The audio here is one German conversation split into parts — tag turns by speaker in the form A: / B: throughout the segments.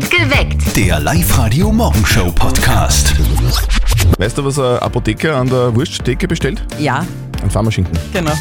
A: Geweckt.
B: Der Live-Radio-Morgenshow-Podcast.
C: Weißt du, was ein Apotheker an der Wursttheke bestellt?
D: Ja,
C: Ein Pharmaschinken.
D: genau.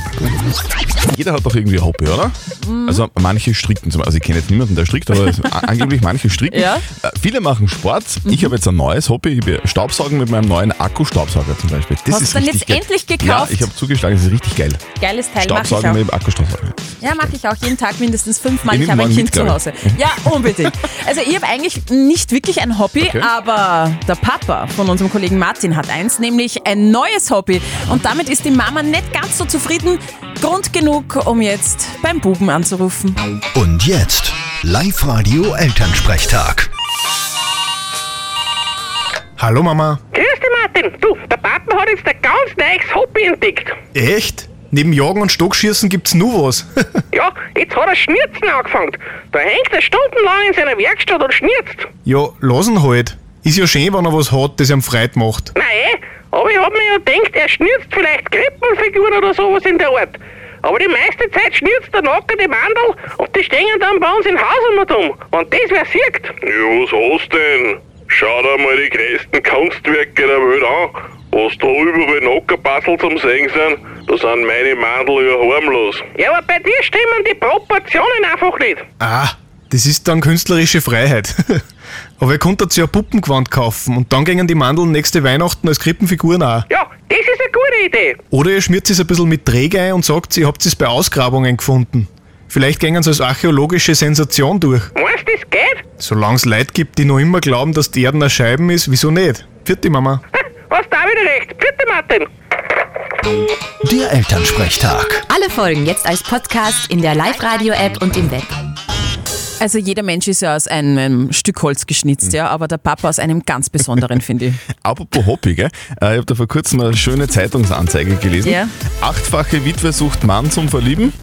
C: Jeder hat doch irgendwie ein Hobby, oder?
D: Mhm.
C: Also manche stricken zum Also ich kenne jetzt niemanden, der strickt, aber angeblich manche stricken.
D: Ja. Mhm.
C: Äh, Viele machen Sport. Ich habe jetzt ein neues Hobby. Ich will Staubsaugen mit meinem neuen Akkustaubsauger zum Beispiel. Das
D: Hast
C: ist
D: du dann jetzt
C: geil.
D: endlich gekauft?
C: Ja, ich habe zugeschlagen. Das ist richtig geil.
D: Geiles Teil
C: Staubsaugen mit dem Akkustaubsauger.
D: Ja, mache ich auch jeden Tag mindestens fünfmal.
C: Ich
D: Ich habe ein Kind
C: mit,
D: zu Hause. Ja, unbedingt. Also ich habe eigentlich nicht wirklich ein Hobby,
C: Okay.
D: aber der Papa von unserem Kollegen Martin hat eins, nämlich ein neues Hobby. Und damit ist die Mama nicht ganz so zufrieden. Grund genug, um jetzt beim Buben anzurufen.
B: Und jetzt Live-Radio-Elternsprechtag.
E: Hallo Mama.
F: Grüß dich, Martin. Du, der Papa hat jetzt ein ganz neues Hobby entdeckt.
E: Echt? Neben Jagen und Stockschießen gibt's nur was.
F: Ja, jetzt hat er Schnürzen angefangen. Da hängt er stundenlang in seiner Werkstatt und schnürzt.
E: ja, lassen halt. Ist ja schön, wenn er was hat, das ihm Freude macht.
F: Nein, eh, aber ich hab mir ja gedacht, er schnürzt vielleicht Krippenfiguren oder sowas in der Art. Aber die meiste Zeit schnürzt er nackerte Mandel und die stehen dann bei uns im Haus immer dumm. Und das wer sieht.
G: Ja, was hast denn? Schau dir mal die größten Kunstwerke der Welt an. Was da überall Nackerbassel zum Sehen sind, da sind meine Mandel ja harmlos.
F: Ja, aber bei dir stimmen die Proportionen einfach nicht.
E: Ah, das ist dann künstlerische Freiheit. Aber ihr konntet ja ein Puppengewand kaufen und dann gingen die Mandeln nächste Weihnachten als Krippenfiguren auch.
F: Ja, das ist eine gute Idee.
E: Oder ihr schmiert es ein bisschen mit Träg ein und sagt, ihr habt es bei Ausgrabungen gefunden. Vielleicht gingen sie als archäologische Sensation durch.
F: Meinst du, das geht?
E: Solange es Leute gibt, die noch immer glauben, dass die Erde eine Scheiben ist, wieso nicht? Vierte Mama.
F: Ha, Hast da wieder recht. Bitte, Martin.
B: Der Elternsprechtag.
A: Alle Folgen jetzt als Podcast in der Live-Radio-App und im Web.
D: Also jeder Mensch ist ja aus einem Stück Holz geschnitzt, ja, aber der Papa aus einem ganz besonderen, finde ich.
C: Apropos Hobby, gell? Äh, Ich habe da vor kurzem eine schöne Zeitungsanzeige gelesen.
D: Ja.
C: Achtfache Witwe sucht Mann zum Verlieben.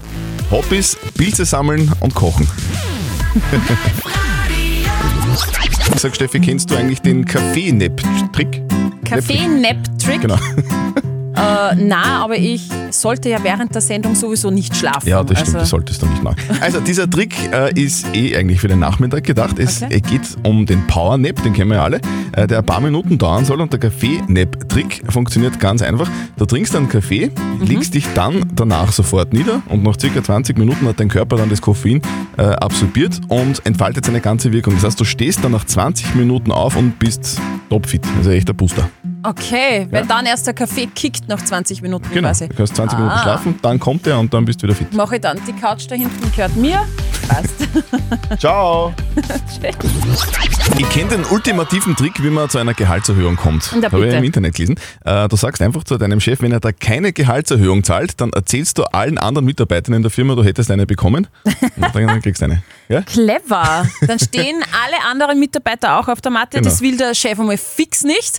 C: Hobbys, Pilze sammeln und kochen. Sag Steffi, kennst du eigentlich den Kaffee-Nap-Trick?
D: Kaffee-Nap-Trick?
C: Genau.
D: Äh, na, aber ich sollte ja während der Sendung sowieso nicht schlafen.
C: Ja, das stimmt,
D: also,
C: das solltest du nicht machen. Also dieser Trick äh, ist eh eigentlich für den Nachmittag gedacht. Es
D: Okay.
C: äh, geht um den Power Nap, den kennen wir ja alle, äh, der ein paar Minuten dauern soll und der Kaffee-Nap-Trick funktioniert ganz einfach. Du trinkst einen Kaffee,
D: Mhm.
C: legst dich dann danach sofort nieder und nach circa 20 Minuten hat dein Körper dann das Koffein äh, absorbiert und entfaltet seine ganze Wirkung. Das heißt, du stehst dann nach 20 Minuten auf und bist topfit. Also echt ein Booster.
D: Okay, weil dann erst der Kaffee kickt nach 20 Minuten
C: Genau.
D: quasi.
C: Du kannst 20 Minuten
D: Ah.
C: schlafen, dann kommt er und dann bist du wieder fit.
D: Mache ich dann. Die Couch da hinten gehört mir. Passt.
C: Ciao! Ich kenne den ultimativen Trick, wie man zu einer Gehaltserhöhung kommt. Habe ich im Internet gelesen. Äh, Du sagst einfach zu deinem Chef, wenn er da keine Gehaltserhöhung zahlt, dann erzählst du allen anderen Mitarbeitern in der Firma, du hättest eine bekommen. Und dann kriegst du eine. Ja?
D: Clever. Dann stehen alle anderen Mitarbeiter auch auf der Matte.
C: Genau.
D: Das will der Chef einmal fix nicht.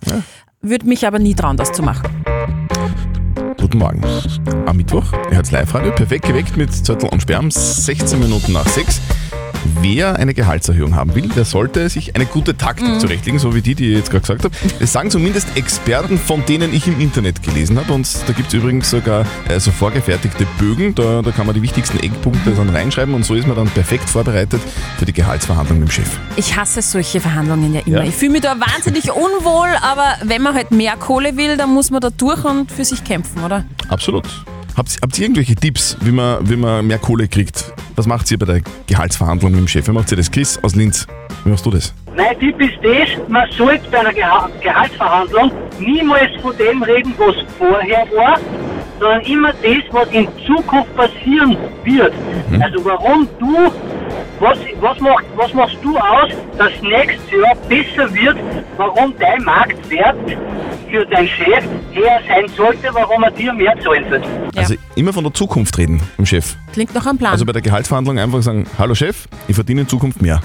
D: Würde mich aber nie trauen, das zu machen.
C: Guten Morgen. Am Mittwoch, er hat's Live-Radio, perfekt geweckt mit Zettel und Sperm, 16 Minuten nach 6. Wer eine Gehaltserhöhung haben will, der sollte sich eine gute Taktik
D: Mhm.
C: zurechtlegen, so wie die, die ich jetzt gerade gesagt habe. Das sagen zumindest Experten, von denen ich im Internet gelesen habe. Und da gibt es übrigens sogar äh, so vorgefertigte Bögen. Da, da kann man die wichtigsten Eckpunkte dann reinschreiben und so ist man dann perfekt vorbereitet für die Gehaltsverhandlung mit dem Chef.
D: Ich hasse solche Verhandlungen ja immer.
C: Ja.
D: Ich fühle mich da wahnsinnig unwohl, aber wenn man halt mehr Kohle will, dann muss man da durch und für sich kämpfen, oder?
C: Absolut. Habt, habt ihr irgendwelche Tipps, wie man, wie man mehr Kohle kriegt? Was macht ihr bei der Gehaltsverhandlung mit dem Chef? Wie macht ihr das? Chris aus Linz, wie machst du das?
H: Mein Tipp ist das, man sollte bei einer Geha Gehaltsverhandlung niemals von dem reden, was vorher war, sondern immer das, was in Zukunft passieren wird. Also warum du, was, was, macht, was machst du aus, dass nächstes Jahr besser wird, warum dein Marktwert für deinen Chef höher sein sollte, warum er dir mehr zahlen wird.
D: Ja.
C: Also immer von der Zukunft reden im Chef.
D: Klingt nach einem Plan.
C: Also bei der Gehaltsverhandlung einfach sagen, hallo Chef, ich verdiene in Zukunft mehr.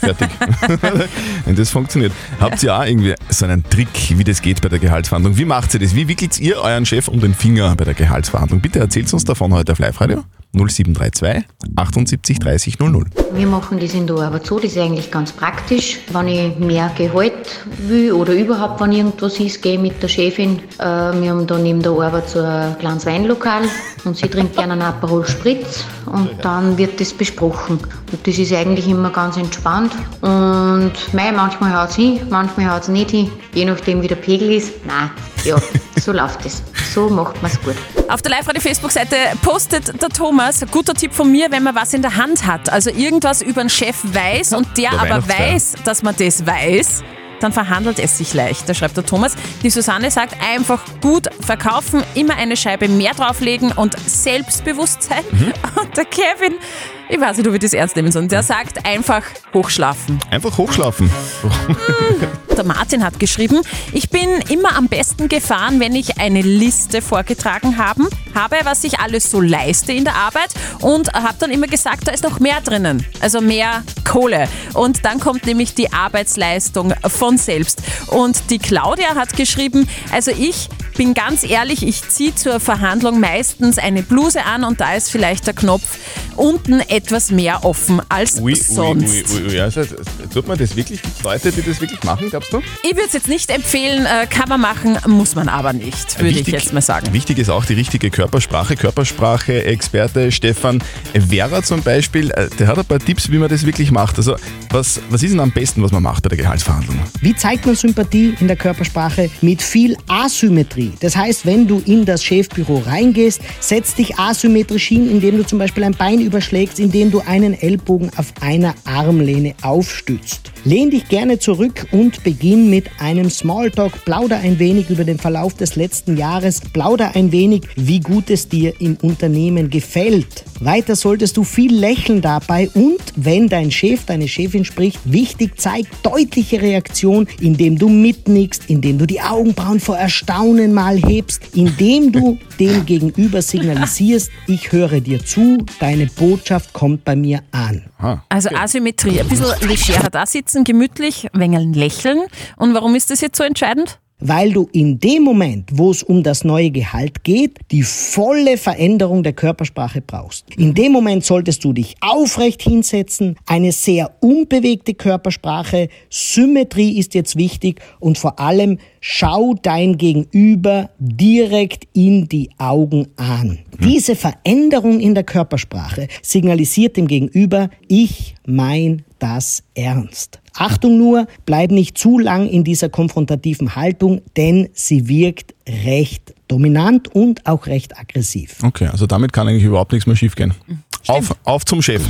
C: Fertig. Wenn das funktioniert. Habt ihr auch irgendwie so einen Trick, wie das geht bei der Gehaltsverhandlung? Wie macht ihr das? Wie wickelt ihr euren Chef um den Finger bei der Gehaltsverhandlung? Bitte erzählt uns davon heute auf Live-Radio 0732 78 30 00.
I: Wir machen das in der Arbeit so, das ist eigentlich ganz praktisch. Wenn ich mehr Gehalt will oder überhaupt, wenn irgendwas ist, gehe ich mit der Chefin. Äh, wir haben da neben der Arbeit so ein kleines Weinlokal und sie trinkt gerne einen Aperol Spritz und dann wird das besprochen. Und das ist eigentlich immer ganz entspannt. Und Und mei, manchmal haut es hin, manchmal haut es nicht hin, je nachdem wie der Pegel ist. Nein, ja, so läuft es. So macht man es gut.
D: Auf der Live-Radio-Facebook-Seite postet der Thomas, guter Tipp von mir, wenn man was in der Hand hat, also irgendwas über den Chef weiß und der
C: Der
D: aber weiß, dass man das weiß, dann verhandelt es sich leicht. Da schreibt der Thomas. Die Susanne sagt, einfach gut verkaufen, immer eine Scheibe mehr drauflegen und Selbstbewusstsein.
C: Mhm.
D: Und der Kevin, ich weiß nicht, ob ich das ernst nehmen soll, der sagt einfach hochschlafen.
C: Einfach hochschlafen.
D: Der Martin hat geschrieben, ich bin immer am besten gefahren, wenn ich eine Liste vorgetragen haben, habe, was ich alles so leiste in der Arbeit und habe dann immer gesagt, da ist noch mehr drinnen, also mehr Kohle. Und dann kommt nämlich die Arbeitsleistung von selbst. Und die Claudia hat geschrieben, also ich bin ganz ehrlich, ich ziehe zur Verhandlung meistens eine Bluse an und da ist vielleicht der Knopf unten etwas mehr offen als
C: Ui,
D: sonst.
C: ui, ui. Also, tut man das wirklich? Gibt Leute, die das wirklich machen, glaubst du?
D: Ich würde es jetzt nicht empfehlen, äh, kann man machen, muss man aber nicht, würde ich jetzt mal sagen.
C: Wichtig ist auch die richtige Körpersprache. Körpersprache-Experte Stefan Vera zum Beispiel, äh, der hat ein paar Tipps, wie man das wirklich macht. Also, was, was ist denn am besten, was man macht bei der Gehaltsverhandlung?
J: Wie zeigt man Sympathie in der Körpersprache? Mit viel Asymmetrie. Das heißt, wenn du in das Chefbüro reingehst, setz dich asymmetrisch hin, indem du zum Beispiel ein Bein überschlägst, indem du einen Ellbogen auf einer Armlehne aufstützt. Lehn dich gerne zurück und beginn mit einem Smalltalk. Plauder ein wenig über den Verlauf des letzten Jahres. Plauder ein wenig, wie gut es dir im Unternehmen gefällt. Weiter solltest du viel lächeln dabei und wenn dein Chef, deine Chefin spricht, wichtig, zeig deutliche Reaktion, indem du mitnickst, indem du die Augenbrauen vor Erstaunen mal hebst, indem du dem Gegenüber signalisierst, ich höre dir zu, deine Botschaft kommt bei mir an.
D: Also Asymmetrie, ein bisschen legerer da sitzen, gemütlich, wenig lächeln. Und warum ist das jetzt so entscheidend?
J: weil du in dem Moment, wo es um das neue Gehalt geht, die volle Veränderung der Körpersprache brauchst. In dem Moment solltest du dich aufrecht hinsetzen, eine sehr unbewegte Körpersprache, Symmetrie ist jetzt wichtig und vor allem schau dein Gegenüber direkt in die Augen an. Diese Veränderung in der Körpersprache signalisiert dem Gegenüber, ich mein das ernst. Achtung nur, bleib nicht zu lang in dieser konfrontativen Haltung, denn sie wirkt recht dominant und auch recht aggressiv.
C: Okay, also damit kann eigentlich überhaupt nichts mehr schiefgehen. Auf, auf zum Chef.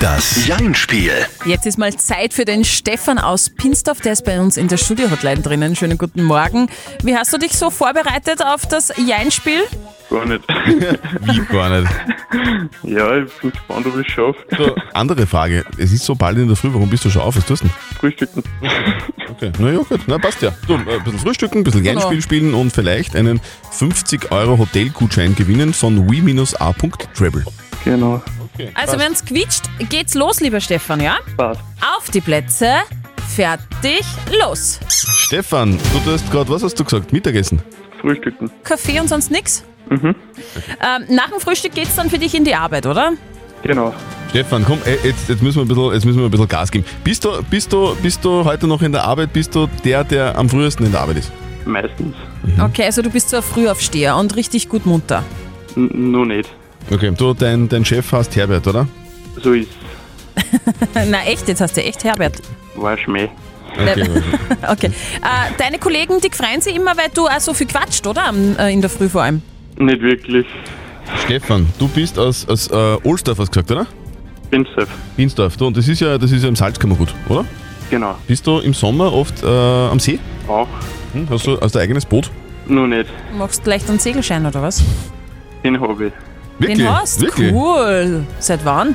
B: Das Jein-Spiel.
D: Jetzt ist mal Zeit für den Stefan aus Pinsdorf, der ist bei uns in der Studio-Hotline drinnen. Schönen guten Morgen. Wie hast du dich so vorbereitet auf das Jein-Spiel?
K: Gar nicht.
C: Wie gar nicht.
K: Ja, ich bin gespannt, ob ich es schaffe.
C: So, andere Frage. Es ist so bald in der Früh, warum bist du schon auf? Was tust du denn?
K: Frühstücken.
C: Okay, na ja, gut, na passt ja. So, ein bisschen frühstücken, ein bisschen
D: Genau.
C: Jeinspiel spielen und vielleicht einen 50 Euro Hotelgutschein gewinnen von we-a.travel.
K: Genau.
D: Also wenn es quietscht, geht's los, lieber Stefan, ja?
K: Passt.
D: Auf die Plätze, fertig, los.
C: Stefan, du tust gerade, was hast du gesagt? Mittagessen?
K: Frühstücken.
D: Kaffee und sonst nix?
K: Mhm.
D: Ähm, nach dem Frühstück geht's dann für dich in die Arbeit, oder?
K: Genau.
C: Stefan, komm, ey, jetzt, jetzt, müssen wir ein bisschen, jetzt müssen wir ein bisschen Gas geben. Bist du, bist, du, bist du heute noch in der Arbeit? Bist du der, der am frühesten in der Arbeit ist?
K: Meistens.
D: Okay, also du bist so ein Frühaufsteher und richtig gut munter.
K: N nur nicht.
C: Okay, du, dein, dein Chef heißt Herbert, oder?
K: So ist
D: Na echt, jetzt hast du echt Herbert.
K: war Schmäh.
C: Okay,
D: Okay. Äh, deine Kollegen, die freuen sich immer, weil du auch so viel quatscht, oder? Am, äh, in der Früh vor allem.
K: Nicht wirklich.
C: Stefan, du bist aus, aus äh, Ohlsdorf, hast du gesagt, oder?
K: Binsdorf.
C: Binsdorf. Du, und das ist ja, das ist ja im Salzkammergut, oder?
K: Genau.
C: Bist du im Sommer oft äh, am See?
K: Auch.
C: Hm? Hast du hast du ein eigenes Boot?
K: Nur nicht.
D: Machst vielleicht einen Segelschein oder was?
K: Den habe ich.
C: Wirklich?
D: Den hast
C: Wirklich?
D: Cool. Seit wann?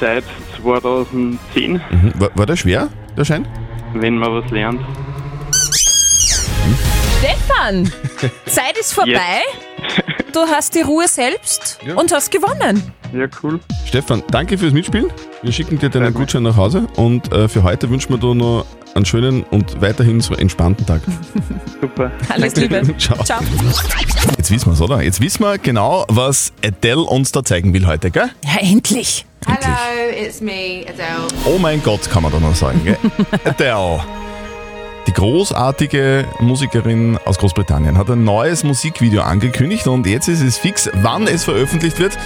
K: Seit 2010,
C: Mhm. War, war der schwer, der Schein?
K: wenn man was lernt.
D: Stefan, Zeit ist vorbei. Du hast die Ruhe selbst
C: Ja.
D: und hast gewonnen.
K: Ja, cool.
C: Stefan, danke fürs Mitspielen. Wir schicken dir deinen. Gutschein nach Hause und äh, für heute wünschen wir dir noch einen schönen und weiterhin so entspannten Tag.
K: Super.
D: Alles Liebe.
C: Ciao.
D: Ciao.
C: Jetzt wissen wir es, oder? Jetzt wissen wir genau, was Adele uns da zeigen will heute, gell?
D: Ja, endlich.
L: Hello, it's me, Adele.
C: Oh mein Gott, kann man da noch sagen, gell? Adele. Die großartige Musikerin aus Großbritannien hat ein neues Musikvideo angekündigt und jetzt ist es fix, wann es veröffentlicht wird.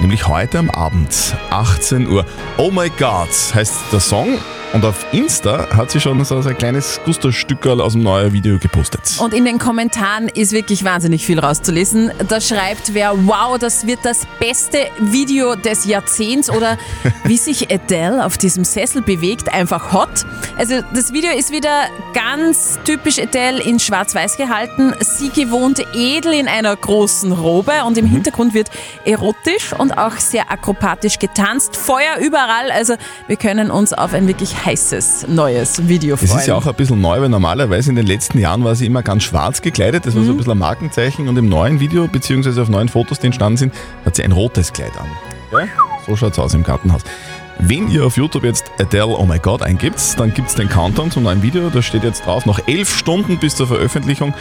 C: Nämlich heute am Abend, 18 Uhr. Oh my God heißt der Song. Und auf Insta hat sie schon so ein kleines Gusterstückerl aus dem neuen Video gepostet.
D: Und in den Kommentaren ist wirklich wahnsinnig viel rauszulesen. Da schreibt wer, wow, das wird das beste Video des Jahrzehnts oder wie sich Adele auf diesem Sessel bewegt, einfach hot. Also das Video ist wieder ganz typisch Adele in schwarz-weiß gehalten. Sie gewohnt edel in einer großen Robe und im Hintergrund wird erotisch und auch sehr akrobatisch getanzt. Feuer überall, also wir können uns auf ein wirklich heißes neues Video freuen.
C: Es ist ja auch ein bisschen neu, weil normalerweise in den letzten Jahren war sie immer ganz schwarz gekleidet. Das war so ein bisschen ein Markenzeichen. Und im neuen Video, beziehungsweise auf neuen Fotos, die entstanden sind, hat sie ein rotes Kleid an. Ja? So schaut es aus im Gartenhaus. Wenn ihr auf YouTube jetzt Adele Oh My God eingibt, dann gibt es den Countdown zum neuen Video. Da steht jetzt drauf, noch elf Stunden bis zur Veröffentlichung.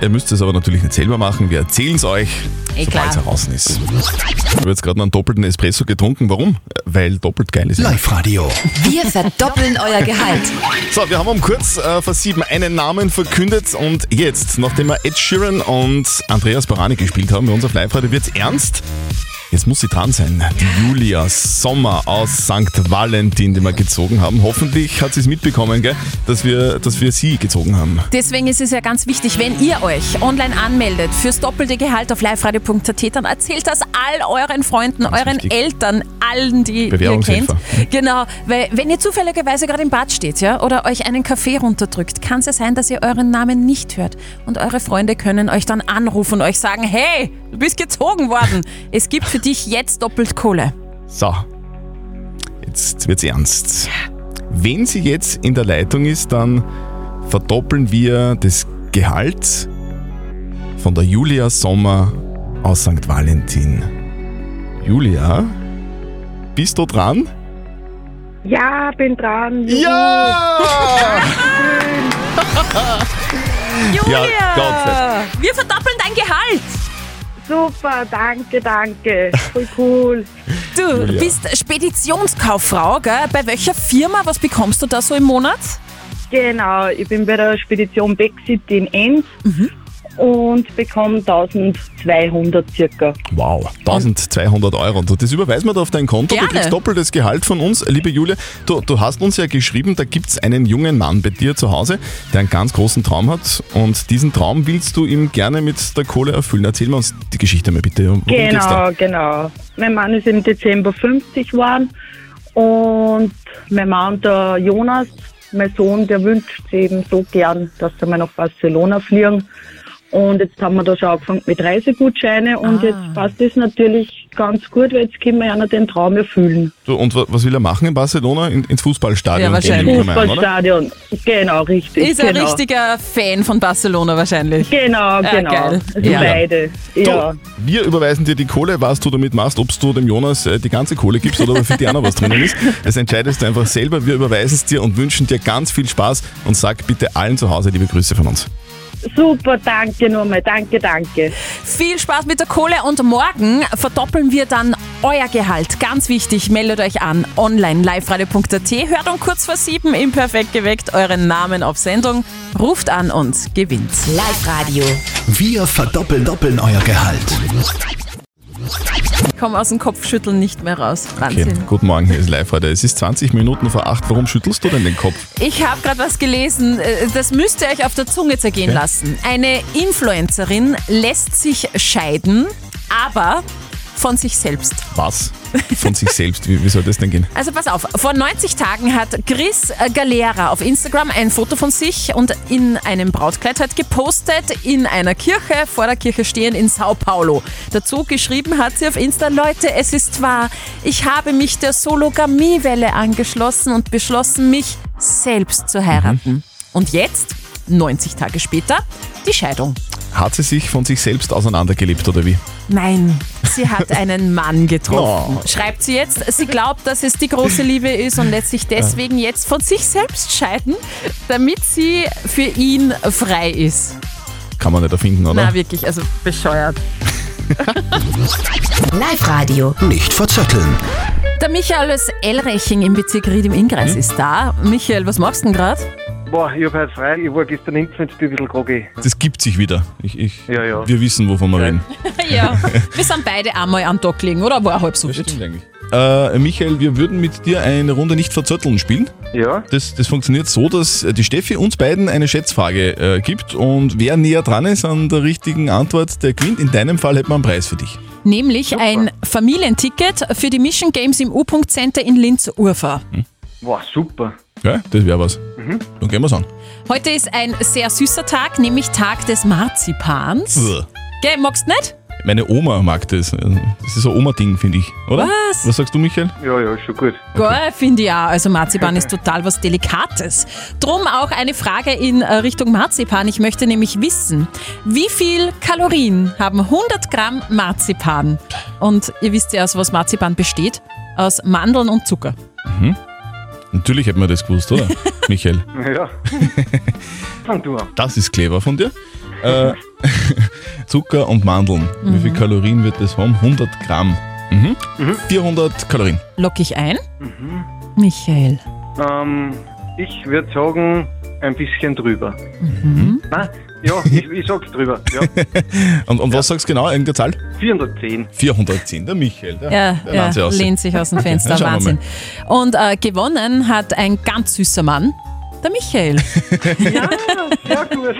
C: Ihr müsst es aber natürlich nicht selber machen. Wir erzählen es euch,
D: Eh
C: sobald es heraus ist. Ich habe jetzt gerade einen doppelten Espresso getrunken. Warum? Weil doppelt geil ist.
B: Live-Radio.
A: Wir verdoppeln euer Gehalt.
C: So, wir haben um kurz äh, vor sieben einen Namen verkündet und jetzt, nachdem wir Ed Sheeran und Andreas Barani gespielt haben bei uns auf Live-Radio, wird's ernst. Jetzt muss sie dran sein. Die Julia Sommer aus St. Valentin, die wir gezogen haben. Hoffentlich hat sie es mitbekommen, gell, dass, wir, dass wir sie gezogen haben.
D: Deswegen ist es ja ganz wichtig, wenn ihr euch online anmeldet fürs doppelte Gehalt auf liveradio.at, dann erzählt das all euren Freunden, euren
C: wichtig.
D: Eltern, allen, die ihr kennt. Genau, weil wenn ihr zufälligerweise gerade im Bad steht ja, oder euch einen Kaffee runterdrückt, kann es ja sein, dass ihr euren Namen nicht hört. Und eure Freunde können euch dann anrufen und euch sagen, hey, du bist gezogen worden. Es gibt für dich jetzt doppelt Kohle.
C: So, jetzt wird's ernst. Wenn sie jetzt in der Leitung ist, dann verdoppeln wir das Gehalt von der Julia Sommer aus St. Valentin. Julia, bist du dran?
M: Ja, bin dran.
C: Ja!
D: Julia,
C: Gott
D: wir verdoppeln dein Gehalt.
M: Super, danke, danke. Voll cool.
D: Du
C: Julia.
D: bist Speditionskauffrau, gell? Bei welcher Firma? Was bekommst du da so im Monat?
M: Genau, ich bin bei der Spedition Backcity in Enns und bekomme 1200 circa.
C: Wow, 1200 Euro. Und das überweisen wir da auf dein Konto.
D: Gerne.
C: Du kriegst doppeltes Gehalt von uns. Liebe Julia, du, du hast uns ja geschrieben, da gibt es einen jungen Mann bei dir zu Hause, der einen ganz großen Traum hat. Und diesen Traum willst du ihm gerne mit der Kohle erfüllen. Erzähl mir uns die Geschichte mal bitte. Worum?
M: Genau, genau. Mein Mann ist im Dezember 50 geworden und mein Mann, der Jonas, mein Sohn, der wünscht eben so gern, dass er mal nach Barcelona fliegen. Und jetzt haben wir da schon angefangen mit Reisegutscheine und
D: Ah.
M: jetzt passt es natürlich ganz gut, weil jetzt können wir ja den Traum erfüllen.
C: Du, und wa- was will er machen in Barcelona? In, ins Fußballstadion?
D: Ja, wahrscheinlich.
M: Fußballstadion, genau, richtig.
D: Ist ein
M: genau.
D: richtiger Fan von Barcelona wahrscheinlich.
M: Genau,
D: Ja,
M: genau.
D: geil.
M: Also
D: Ja.
M: beide. Ja.
C: Du, wir überweisen dir die Kohle, was du damit machst, ob du dem Jonas äh, die ganze Kohle gibst oder ob für die auch noch was drinnen ist. Das entscheidest du einfach selber. Wir überweisen es dir und wünschen dir ganz viel Spaß und sag bitte allen zu Hause liebe Grüße von uns.
M: Super, danke nochmal, danke, danke.
D: Viel Spaß mit der Kohle und morgen verdoppeln wir dann euer Gehalt. Ganz wichtig, meldet euch an online liveradio.at, hört um kurz vor sieben im Perfekt geweckt euren Namen auf Sendung, ruft an und gewinnt.
A: Live-Radio.
B: Wir verdoppeln doppeln euer Gehalt.
D: Ich komme aus dem Kopfschütteln nicht mehr raus.
C: Okay,
D: Wahnsinn.
C: guten Morgen, hier ist live heute. Es ist 20 Minuten vor 8. Warum schüttelst du denn den Kopf?
D: Ich habe gerade was gelesen, äh, das müsst ihr euch auf der Zunge zergehen
C: Okay.
D: lassen. Eine Influencerin lässt sich scheiden, aber von sich selbst.
C: Was? Von sich selbst. Wie, wie soll das denn gehen?
D: Also pass auf, vor 90 Tagen hat Chris Galera auf Instagram ein Foto von sich und in einem Brautkleid hat gepostet, in einer Kirche, vor der Kirche stehen in Sao Paulo. Dazu geschrieben hat sie auf Insta, Leute, es ist wahr, ich habe mich der Sologamiewelle angeschlossen und beschlossen, mich selbst zu heiraten. Und jetzt, 90 Tage später, die Scheidung.
C: Hat sie sich von sich selbst auseinandergelebt oder wie?
D: Nein, sie hat einen Mann getroffen.
C: Oh.
D: Schreibt sie jetzt, sie glaubt, dass es die große Liebe ist und lässt sich deswegen jetzt von sich selbst scheiden, damit sie für ihn frei ist.
C: Kann man nicht erfinden, oder?
D: Na wirklich, also bescheuert.
A: Live-Radio.
B: Nicht verzetteln.
D: Der Michael aus Elreching im Bezirk Ried im Innkreis ist da. Michael, was machst du denn gerade?
N: Boah, ich hab heute frei. Ich war gestern impfen, jetzt bin ich ein bisschen groggy.
C: Das gibt sich wieder. Ich, ich,
N: Ja, ja.
C: Wir wissen, wovon wir reden.
D: ja, wir sind beide einmal am Tag liegen, oder? War halb so wild.
C: Äh, Michael, wir würden mit dir eine Runde nicht verzötteln spielen.
N: Ja.
C: Das, das funktioniert so, dass die Steffi uns beiden eine Schätzfrage äh, gibt und wer näher dran ist an der richtigen Antwort, der gewinnt. In deinem Fall hätten wir einen Preis für dich.
D: Nämlich ein Familienticket für die Mission Games im U-Punkt Center in Linz-Urfahr.
N: Boah, super.
C: Ja, das wäre was.
N: Mhm.
C: Dann gehen wir's an.
D: Heute ist ein sehr süßer Tag, nämlich Tag des Marzipans. Gell, magst du nicht?
C: Meine Oma mag das. Das ist so ein Oma-Ding, finde ich, oder?
D: Was?
C: Was sagst du, Michael?
N: Ja, ja, schon gut.
D: Geil, finde ich auch. Also Marzipan ist total was Delikates. Drum auch eine Frage in äh, Richtung Marzipan. Ich möchte nämlich wissen, wie viel Kalorien haben 100 Gramm Marzipan? Und ihr wisst ja, aus was Marzipan besteht. Aus Mandeln und Zucker.
C: Mhm. Natürlich hätten wir das gewusst, oder? Michael.
N: Ja. Fang du an.
C: Das ist clever von dir. Äh, Zucker und Mandeln. Wie viel
D: Mhm.
C: Kalorien wird das haben? 100 Gramm. Mhm. 400 Kalorien.
D: Lock ich ein? Michael.
N: Ähm, ich würde sagen, ein bisschen drüber.
D: Mhm.
N: Nein, ja, ich, ich sag's drüber. Ja.
C: Und, und was sagst du genau? Irgendeine Zahl?
N: 410.
C: 410. Der Michael. Der,
D: Ja,
C: der
D: ja
C: lernt sich aus.
D: lehnt sich aus dem Fenster. Wahnsinn. Und äh, gewonnen hat ein ganz süßer Mann, der Michael.
N: Ja, sehr gut.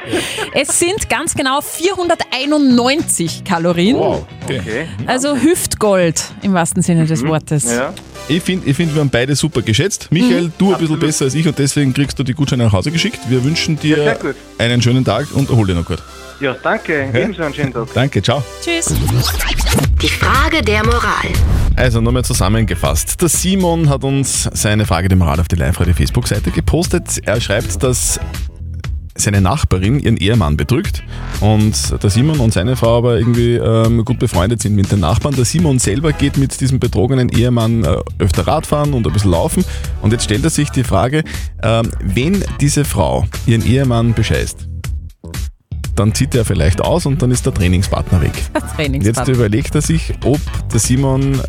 D: Es sind ganz genau 491 Kalorien.
C: Wow. Okay.
D: Also Hüftgold im wahrsten Sinne des Wortes.
N: Ja.
C: Ich finde, ich find, wir haben beide super geschätzt. Michael,
D: Mhm.
C: du ein bisschen besser als ich und deswegen kriegst du die Gutscheine nach Hause geschickt. Wir wünschen dir
N: Ja,
C: einen schönen Tag und erhol dich noch gut.
N: Ja, danke. Ebenso einen schönen Tag.
C: Danke, ciao.
D: Tschüss.
A: Die Frage der Moral.
C: Also nochmal zusammengefasst. Der Simon hat uns seine Frage der Moral auf die Live-Radio-Facebook-Seite gepostet. Er schreibt, dass seine Nachbarin ihren Ehemann betrügt und der Simon und seine Frau aber irgendwie ähm, gut befreundet sind mit den Nachbarn. Der Simon selber geht mit diesem betrogenen Ehemann äh, öfter Radfahren und ein bisschen laufen und jetzt stellt er sich die Frage, ähm, wenn diese Frau ihren Ehemann bescheißt, dann zieht er vielleicht aus und dann ist der Trainingspartner weg. Jetzt
D: Trainingspartner.
C: überlegt er sich, ob der Simon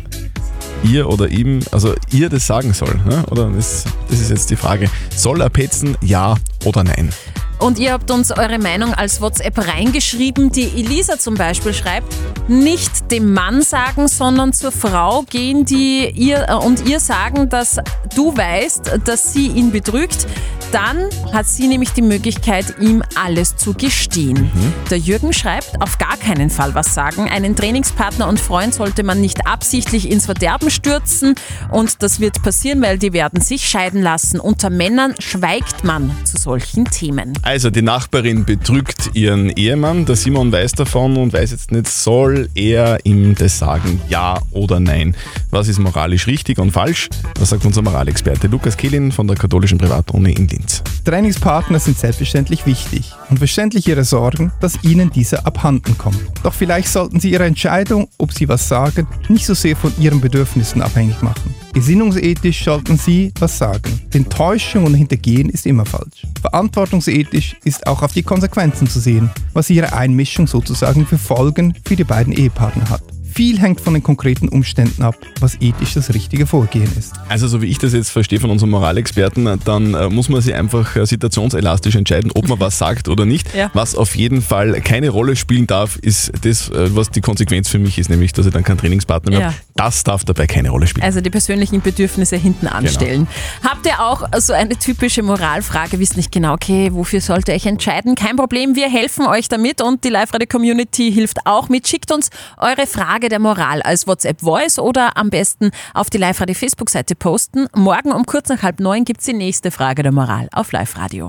C: ihr oder ihm, also ihr das sagen soll. Ne? Oder das, das ist jetzt die Frage. Soll er petzen, ja oder nein?
D: Und ihr habt uns eure Meinung als WhatsApp reingeschrieben. Die Elisa zum Beispiel schreibt, nicht dem Mann sagen, sondern zur Frau gehen, die ihr äh, und ihr sagen, dass du weißt, dass sie ihn betrügt. Dann hat sie nämlich die Möglichkeit, ihm alles zu gestehen. Der Jürgen schreibt, auf gar keinen Fall was sagen. Einen Trainingspartner und Freund sollte man nicht absichtlich ins Verderben stürzen. Und das wird passieren, weil die werden sich scheiden lassen. Unter Männern schweigt man zu solchen Themen.
C: Also die Nachbarin betrügt ihren Ehemann, der Simon weiß davon und weiß jetzt nicht, soll er ihm das sagen, ja oder nein? Was ist moralisch richtig und falsch? Was sagt unser Moralexperte Lukas Kehlin von der katholischen Privatuni in Linz?
O: Trainingspartner sind selbstverständlich wichtig und verständlich ihre Sorgen, dass ihnen dieser abhanden kommt. Doch vielleicht sollten sie ihre Entscheidung, ob sie was sagen, nicht so sehr von ihren Bedürfnissen abhängig machen. Gesinnungsethisch sollten sie was sagen, denn Täuschung und Hintergehen ist immer falsch. Verantwortungsethisch ist auch auf die Konsequenzen zu sehen, was ihre Einmischung sozusagen für Folgen für die beiden Ehepartner hat. Viel hängt von den konkreten Umständen ab, was ethisch das richtige Vorgehen ist.
C: Also so wie ich das jetzt verstehe von unserem Moralexperten, dann äh, muss man sich einfach äh, situationselastisch entscheiden, ob man was sagt oder nicht.
D: Ja.
C: Was auf jeden Fall keine Rolle spielen darf, ist das, äh, was die Konsequenz für mich ist, nämlich dass ich dann keinen Trainingspartner mehr
D: Ja.
C: habe. Das darf dabei keine Rolle spielen.
D: Also die persönlichen Bedürfnisse hinten anstellen. Habt ihr auch so eine typische Moralfrage, wisst nicht genau, okay, wofür sollte ich entscheiden? Kein Problem, wir helfen euch damit und die Live-Radio-Community hilft auch mit. Schickt uns eure Frage der Moral als WhatsApp-Voice oder am besten auf die Live-Radio-Facebook-Seite posten. Morgen um kurz nach halb neun gibt es die nächste Frage der Moral auf Live-Radio.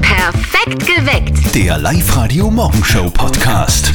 A: Perfekt geweckt.
B: Der Live-Radio Morgenshow Podcast.